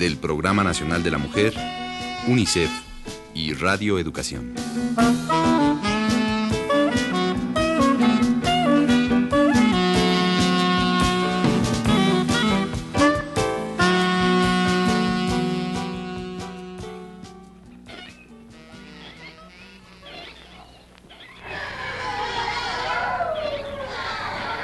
del Programa Nacional de la Mujer, UNICEF y Radio Educación.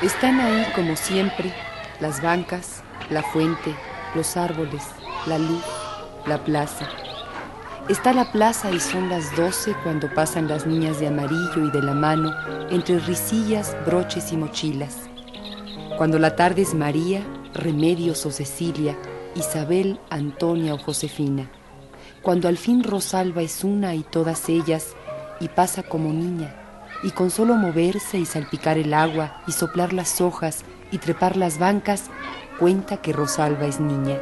Están ahí como siempre las bancas, la fuente, los árboles, la luz, la plaza. Está la plaza y son las doce cuando pasan las niñas de amarillo y de la mano entre risillas, broches y mochilas. Cuando la tarde es María, Remedios o Cecilia, Isabel, Antonia o Josefina. Cuando al fin Rosalba es una y todas ellas y pasa como niña y con solo moverse y salpicar el agua y soplar las hojas y trepar las bancas, cuenta que Rosalba es niña,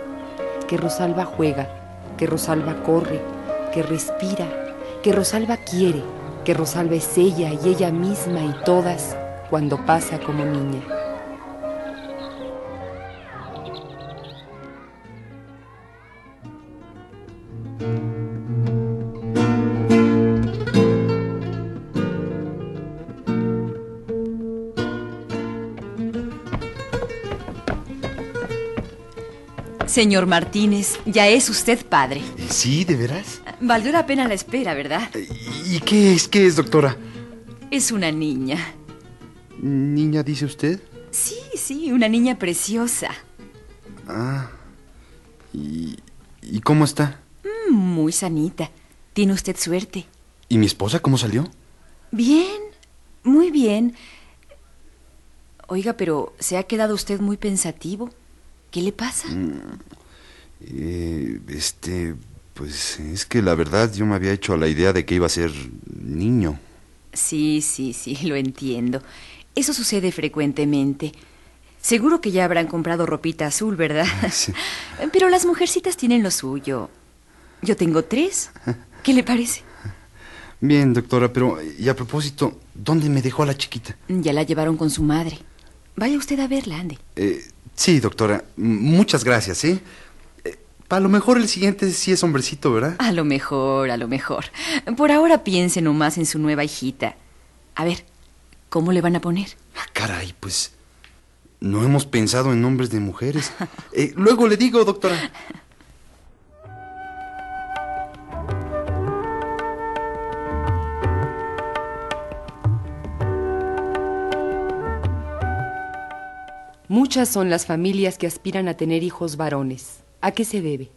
que Rosalba juega, que Rosalba corre, que respira, que Rosalba quiere, que Rosalba es ella y ella misma y todas cuando pasa como niña. Señor Martínez, ya es usted padre. ¿Sí, de veras? Valió la pena la espera, ¿verdad? ¿Y qué es? ¿Qué es, doctora? Es una niña. ¿Niña, dice usted? Sí, sí, una niña preciosa. Ah. ¿Y, y cómo está? Mm, muy sanita. Tiene usted suerte. ¿Y mi esposa cómo salió? Bien, muy bien. Oiga, pero se ha quedado usted muy pensativo. ¿Qué le pasa? Eh, este, pues es que la verdad yo me había hecho a la idea de que iba a ser niño. Sí, sí, sí, lo entiendo. Eso sucede frecuentemente. Seguro que ya habrán comprado ropita azul, ¿verdad? Sí. Pero las mujercitas tienen lo suyo. Yo tengo tres. ¿Qué le parece? Bien, doctora, pero y a propósito, ¿dónde me dejó a la chiquita? Ya la llevaron con su madre. Vaya usted a verla, ande. Eh, sí, doctora, muchas gracias, ¿sí? Eh, a lo mejor el siguiente sí es hombrecito, ¿verdad? A lo mejor, a lo mejor. Por ahora piense nomás en su nueva hijita. A ver, ¿cómo le van a poner? Ah, caray, pues no hemos pensado en nombres de mujeres. Eh, luego le digo, doctora. Muchas son las familias que aspiran a tener hijos varones. ¿A qué se debe?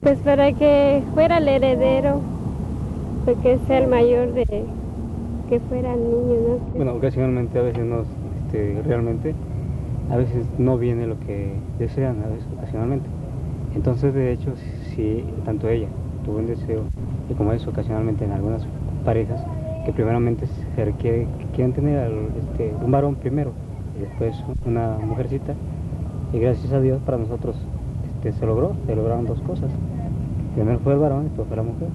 Pues para que fuera el heredero, pues que sea el mayor de que fuera el niño, ¿no? Bueno, ocasionalmente, a veces no, este, realmente, a veces no viene lo que desean, a veces ocasionalmente. Entonces, de hecho, sí, tanto ella tuvo un deseo, y como es ocasionalmente en algunas parejas, que primeramente se requiere, que quieren tener al- este, un varón primero, y después una mujercita, y gracias a Dios para nosotros este, se logró, se lograron dos cosas. Primero fue el varón y después fue la mujer.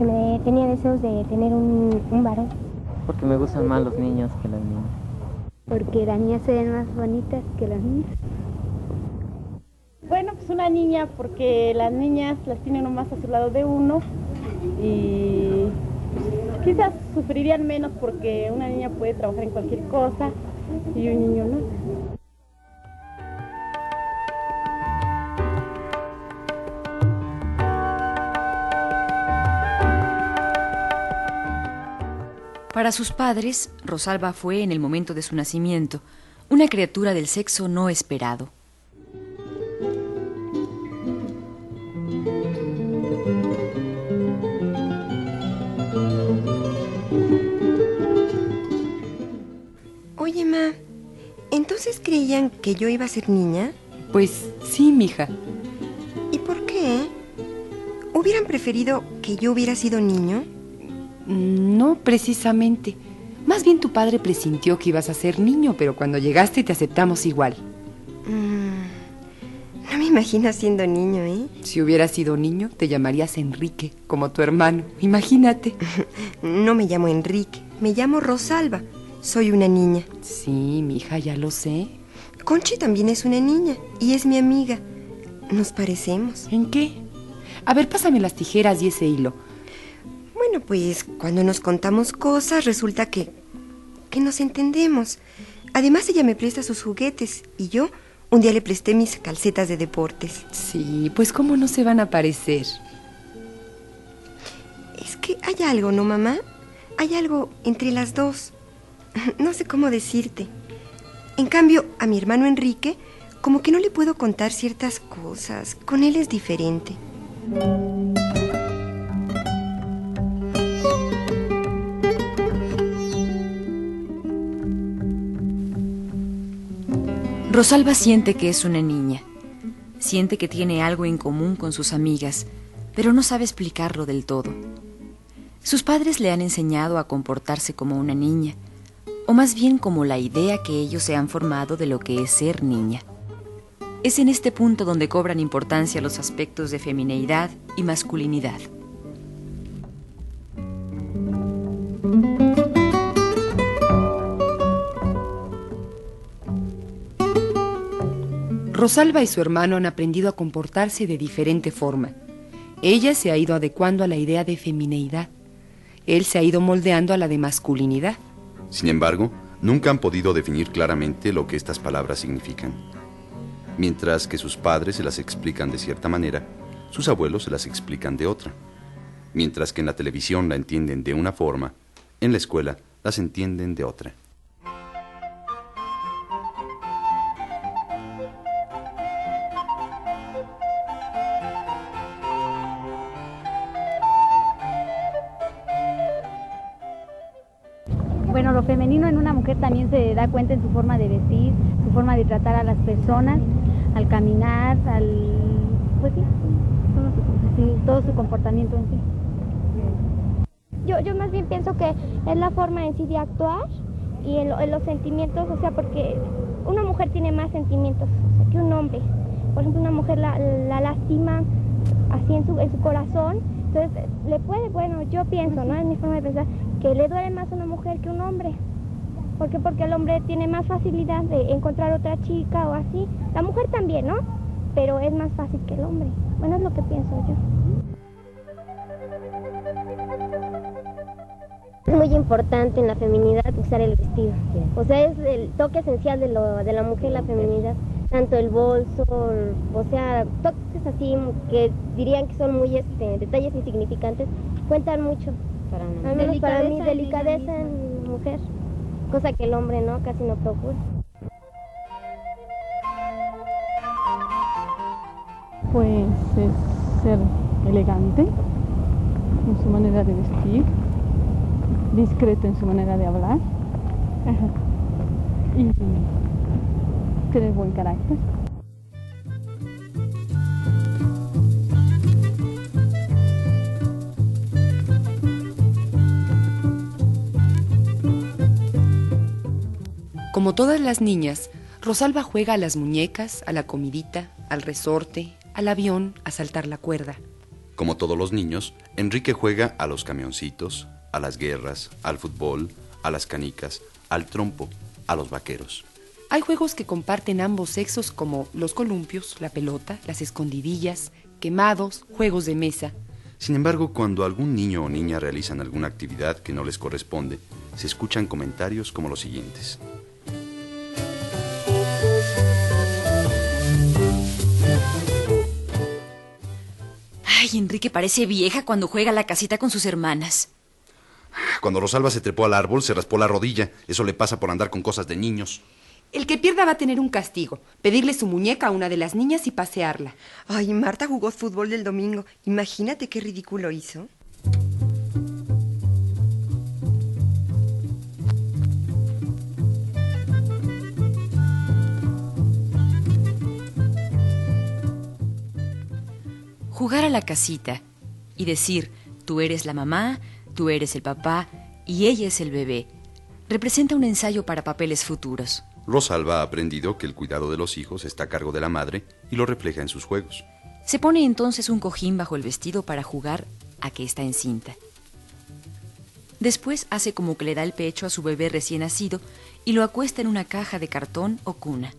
Me tenía deseos de tener un, un varón, Porque me gustan más los niños que las niñas. porque las niñas se ven más bonitas que los niños. Bueno, pues una niña, porque las niñas las tiene uno más a su lado de uno y quizás sufrirían menos porque una niña puede trabajar en cualquier cosa y un. Para sus padres, Rosalba fue, en el momento de su nacimiento, una criatura del sexo no esperado. Creían que yo iba a ser niña? Pues sí, mija. ¿Y por qué? ¿Hubieran preferido que yo hubiera sido niño? No, precisamente. Más bien tu padre presintió que ibas a ser niño, pero cuando llegaste te aceptamos igual. Mm, no me imaginas siendo niño, ¿eh? Si hubieras sido niño, te llamarías Enrique, como tu hermano. Imagínate. no me llamo Enrique, me llamo Rosalba. Soy una niña. Sí, mi hija, ya lo sé. Conchi también es una niña y es mi amiga. Nos parecemos. ¿En qué? A ver, pásame las tijeras y ese hilo. Bueno, pues cuando nos contamos cosas resulta que que nos entendemos. Además ella me presta sus juguetes y yo un día le presté mis calcetas de deportes. Sí, pues cómo no se van a parecer. Es que hay algo, ¿no, mamá? Hay algo entre las dos. No sé cómo decirte. En cambio, a mi hermano Enrique, como que no le puedo contar ciertas cosas. Con él es diferente. Rosalba siente que es una niña. Siente que tiene algo en común con sus amigas, pero no sabe explicarlo del todo. Sus padres le han enseñado a comportarse como una niña, o más bien como la idea que ellos se han formado de lo que es ser niña. Es en este punto donde cobran importancia los aspectos de femineidad y masculinidad. Rosalba y su hermano han aprendido a comportarse de diferente forma. Ella se ha ido adecuando a la idea de femineidad. Él se ha ido moldeando a la de masculinidad. Sin embargo, nunca han podido definir claramente lo que estas palabras significan. Mientras que sus padres se las explican de cierta manera, sus abuelos se las explican de otra. Mientras que en la televisión la entienden de una forma, en la escuela las entienden de otra. Personas, al caminar, al... pues sí, todo su, comportamiento en sí. Yo, yo más bien pienso que es la forma en sí de actuar y en, los sentimientos, o sea, porque una mujer tiene más sentimientos que un hombre. Por ejemplo, una mujer la, la lastima así en su, en su corazón, entonces le puede, bueno, yo pienso, ¿no? Es mi forma de pensar, que le duele más a una mujer que a un hombre. ¿Por qué? Porque el hombre tiene más facilidad de encontrar otra chica o así. La mujer también, ¿no? Pero es más fácil que el hombre. Bueno, es lo que pienso yo. Es muy importante en la feminidad usar el vestido. O sea, es el toque esencial de, lo, de la mujer la feminidad. Tanto el bolso, o sea, toques así que dirían que son muy este, detalles insignificantes, cuentan mucho para, mí, para mí delicadeza en mujer, cosa que el hombre no, casi no procura. Pues es ser elegante en su manera de vestir, discreto en su manera de hablar y tener buen carácter. Como todas las niñas, Rosalba juega a las muñecas, a la comidita, al resorte, al avión, a saltar la cuerda. Como todos los niños, Enrique juega a los camioncitos, a las guerras, al fútbol, a las canicas, al trompo, a los vaqueros. Hay juegos que comparten ambos sexos como los columpios, la pelota, las escondidillas, quemados, juegos de mesa. Sin embargo, cuando algún niño o niña realizan alguna actividad que no les corresponde, se escuchan comentarios como los siguientes. Ay, Enrique parece vieja cuando juega a la casita con sus hermanas. Cuando Rosalba se trepó al árbol, se raspó la rodilla. Eso le pasa por andar con cosas de niños. El que pierda va a tener un castigo. Pedirle su muñeca a una de las niñas y pasearla. Ay, Marta jugó fútbol del domingo. Imagínate qué ridículo hizo. Jugar a la casita y decir, tú eres la mamá, tú eres el papá y ella es el bebé, representa un ensayo para papeles futuros. Rosalba ha aprendido que el cuidado de los hijos está a cargo de la madre y lo refleja en sus juegos. Se pone entonces un cojín bajo el vestido para jugar a que está encinta. Después hace como que le da el pecho a su bebé recién nacido y lo acuesta en una caja de cartón o cuna.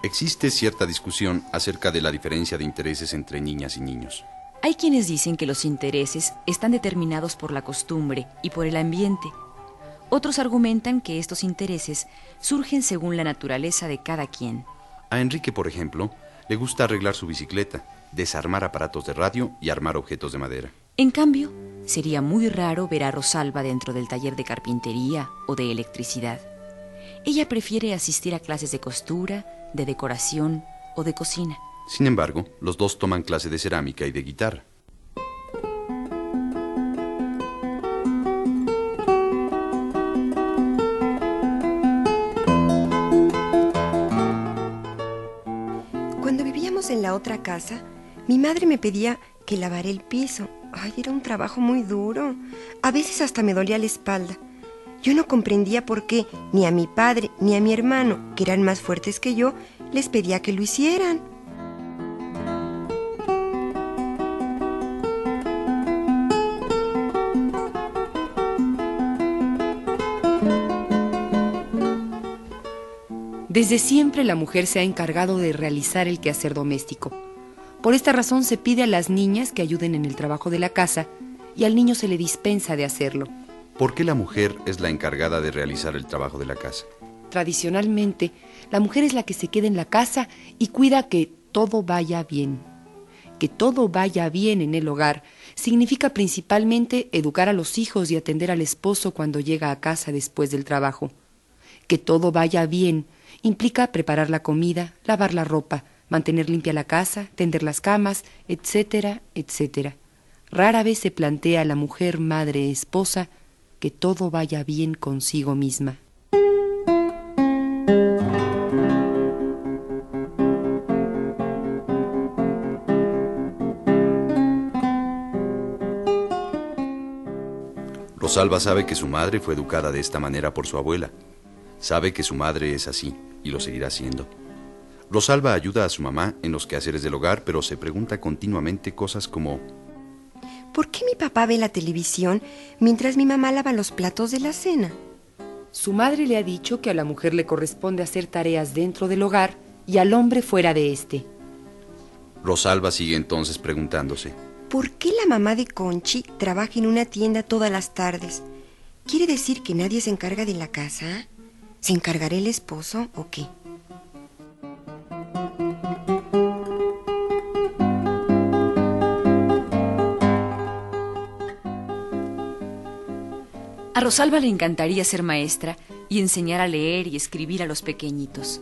Existe cierta discusión acerca de la diferencia de intereses entre niñas y niños. Hay quienes dicen que los intereses están determinados por la costumbre y por el ambiente. Otros argumentan que estos intereses surgen según la naturaleza de cada quien. A Enrique, por ejemplo, le gusta arreglar su bicicleta, desarmar aparatos de radio y armar objetos de madera. En cambio, sería muy raro ver a Rosalba dentro del taller de carpintería o de electricidad. Ella prefiere asistir a clases de costura, de decoración o de cocina. Sin embargo, los dos toman clase de cerámica y de guitarra. Cuando vivíamos en la otra casa, mi madre me pedía que lavara el piso. Ay, era un trabajo muy duro. A veces hasta me dolía la espalda. Yo no comprendía por qué ni a mi padre ni a mi hermano, que eran más fuertes que yo, les pedía que lo hicieran. Desde siempre la mujer se ha encargado de realizar el quehacer doméstico. Por esta razón se pide a las niñas que ayuden en el trabajo de la casa y al niño se le dispensa de hacerlo. ¿Por qué la mujer es la encargada de realizar el trabajo de la casa? Tradicionalmente, la mujer es la que se queda en la casa y cuida que todo vaya bien. Que todo vaya bien en el hogar significa principalmente educar a los hijos y atender al esposo cuando llega a casa después del trabajo. Que todo vaya bien implica preparar la comida, lavar la ropa, mantener limpia la casa, tender las camas, etcétera, etcétera. Rara vez se plantea a la mujer, madre, esposa, que todo vaya bien consigo misma. Rosalba sabe que su madre fue educada de esta manera por su abuela. Sabe que su madre es así y lo seguirá siendo. Rosalba ayuda a su mamá en los quehaceres del hogar, pero se pregunta continuamente cosas como ¿Por qué mi papá ve la televisión mientras mi mamá lava los platos de la cena? Su madre le ha dicho que a la mujer le corresponde hacer tareas dentro del hogar y al hombre fuera de éste. Rosalba sigue entonces preguntándose ¿Por qué la mamá de Conchi trabaja en una tienda todas las tardes? ¿Quiere decir que nadie se encarga de la casa? ¿Se encargará el esposo o qué? A Rosalba le encantaría ser maestra y enseñar a leer y escribir a los pequeñitos.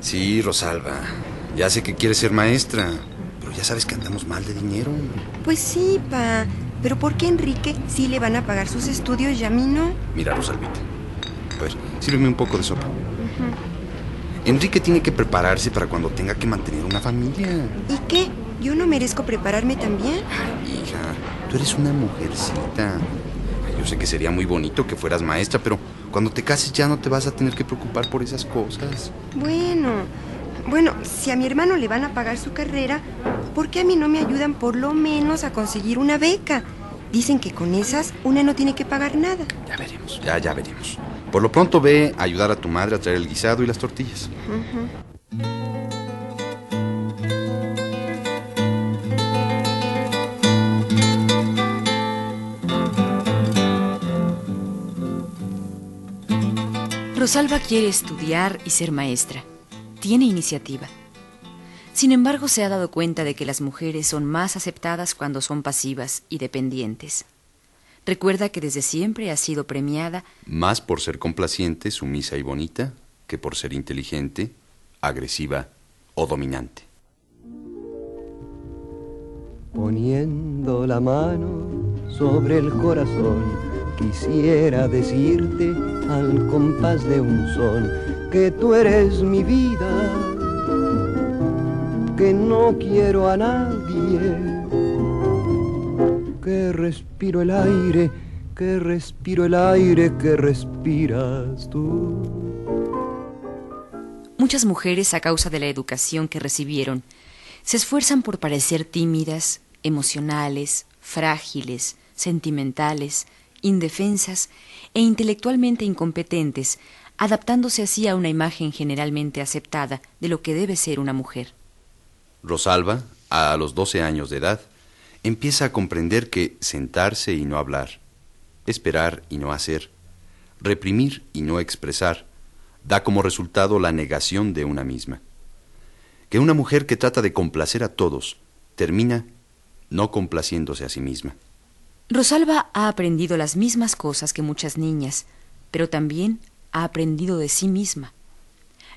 Sí, Rosalba, ya sé que quieres ser maestra, pero ya sabes que andamos mal de dinero. Pues sí, pa. Pero ¿por qué Enrique sí le van a pagar sus estudios y a mí no? Mira, Rosalvita. A ver, sírveme un poco de sopa. Enrique tiene que prepararse para cuando tenga que mantener una familia. ¿Y qué? ¿Yo no merezco prepararme también? Ay, hija, tú eres una mujercita. Yo sé que sería muy bonito que fueras maestra, pero cuando te cases ya no te vas a tener que preocupar por esas cosas. Bueno, bueno, si a mi hermano le van a pagar su carrera, ¿por qué a mí no me ayudan por lo menos a conseguir una beca? Dicen que con esas una no tiene que pagar nada. Ya veremos, ya, ya veremos. Por lo pronto ve ayudar a tu madre a traer el guisado y las tortillas. Rosalba quiere estudiar y ser maestra. Tiene iniciativa. Sin embargo, se ha dado cuenta de que las mujeres son más aceptadas cuando son pasivas y dependientes. Recuerda que desde siempre ha sido premiada Más por ser complaciente, sumisa y bonita, que por ser inteligente, agresiva o dominante. Poniendo la mano sobre el corazón, quisiera decirte al compás de un son que tú eres mi vida, que no quiero a nadie, que respiro el aire, que respiro el aire que respiras tú. Muchas mujeres, a causa de la educación que recibieron, se esfuerzan por parecer tímidas, emocionales, frágiles, sentimentales, indefensas e intelectualmente incompetentes, adaptándose así a una imagen generalmente aceptada de lo que debe ser una mujer. Rosalba, a los 12 años de edad, empieza a comprender que sentarse y no hablar, esperar y no hacer, reprimir y no expresar, da como resultado la negación de una misma. Que una mujer que trata de complacer a todos termina no complaciéndose a sí misma. Rosalba ha aprendido las mismas cosas que muchas niñas, pero también ha aprendido de sí misma.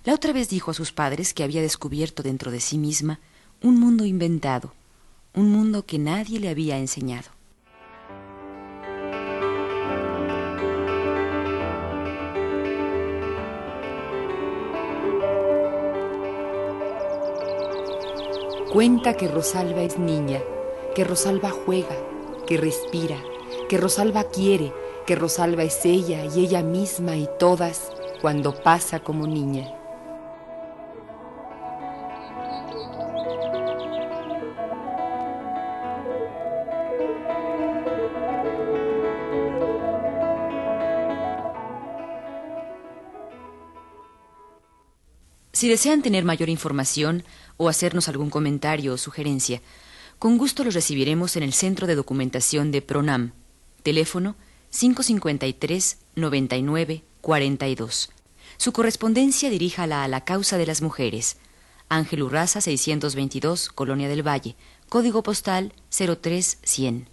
La otra vez dijo a sus padres que había descubierto dentro de sí misma un mundo inventado, un mundo que nadie le había enseñado. Cuenta que Rosalba es niña, que Rosalba juega, que respira, que Rosalba quiere, que Rosalba es ella y ella misma y todas cuando pasa como niña. Si desean tener mayor información o hacernos algún comentario o sugerencia, con gusto los recibiremos en el Centro de Documentación de PRONAM, teléfono 553 99 42. Su correspondencia diríjala a la causa de las mujeres. Ángel Urraza 622, Colonia del Valle, código postal 03100.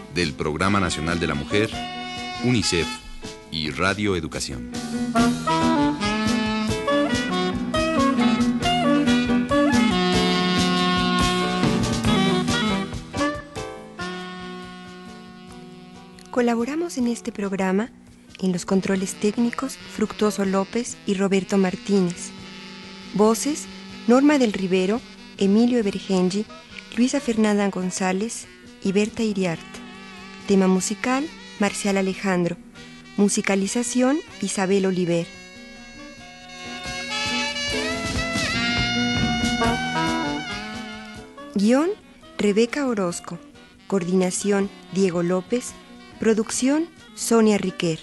del Programa Nacional de la Mujer, UNICEF y Radio Educación. Colaboramos en este programa en los controles técnicos Fructuoso López y Roberto Martínez. Voces Norma del Rivero, Emilio Evergengi, Luisa Fernanda González y Berta Iriart. Tema musical Marcial Alejandro. Musicalización Isabel Oliver. Guión Rebeca Orozco. Coordinación Diego López. Producción Sonia Riquer.